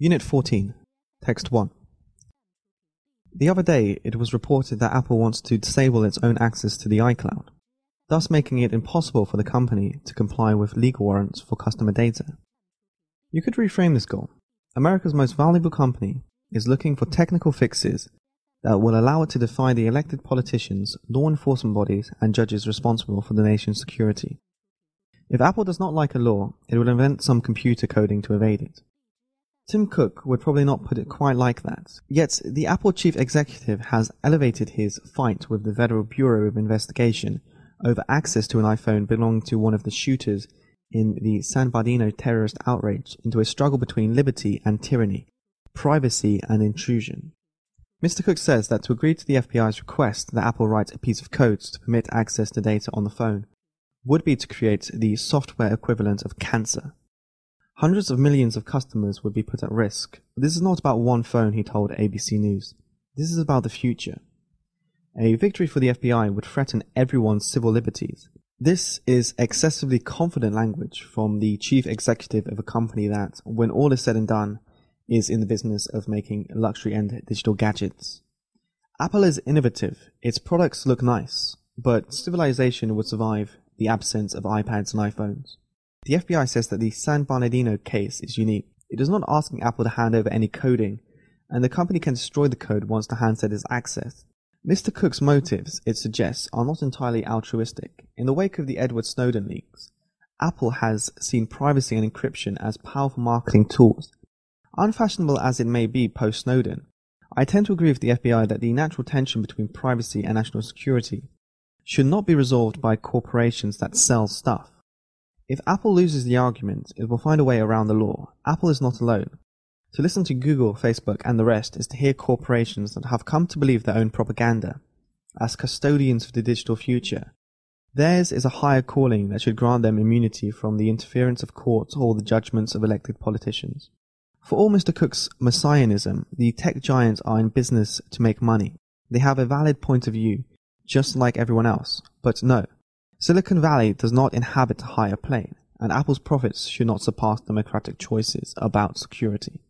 Unit 14, Text 1. The other day, it was reported that Apple wants to disable its own access to the iCloud, thus making it impossible for the company to comply with legal warrants for customer data. You could reframe this goal. America's most valuable company is looking for technical fixes that will allow it to defy the elected politicians, law enforcement bodies, and judges responsible for the nation's security. If Apple does not like a law, it will invent some computer coding to evade it. Tim Cook would probably not put it quite like that. Yet, the Apple chief executive has elevated his fight with the Federal Bureau of Investigation over access to an iPhone belonging to one of the shooters in the San Bernardino terrorist outrage into a struggle between liberty and tyranny, privacy and intrusion. Mr. Cook says that to agree to the FBI's request that Apple write a piece of code to permit access to data on the phone would be to create the software equivalent of cancer. Hundreds of millions of customers would be put at risk. But this is not about one phone, he told ABC News. This is about the future. A victory for the FBI would threaten everyone's civil liberties. This is excessively confident language from the chief executive of a company that, when all is said and done, is in the business of making luxury and digital gadgets. Apple is innovative. Its products look nice, but civilization would survive the absence of iPads and iPhones. The FBI says that the San Bernardino case is unique. It is not asking Apple to hand over any coding, and the company can destroy the code once the handset is accessed. Mr. Cook's motives, it suggests, are not entirely altruistic. In the wake of the Edward Snowden leaks, Apple has seen privacy and encryption as powerful marketing tools. Unfashionable as it may be post Snowden, I tend to agree with the FBI that the natural tension between privacy and national security should not be resolved by corporations that sell stuff. If Apple loses the argument, it will find a way around the law. Apple is not alone. To listen to Google, Facebook, and the rest is to hear corporations that have come to believe their own propaganda as custodians of the digital future. Theirs is a higher calling that should grant them immunity from the interference of courts or the judgments of elected politicians. For all Mr. Cook's messianism, the tech giants are in business to make money. They have a valid point of view, just like everyone else. But no, Silicon Valley does not inhabit a higher plane, and Apple's profits should not surpass democratic choices about security.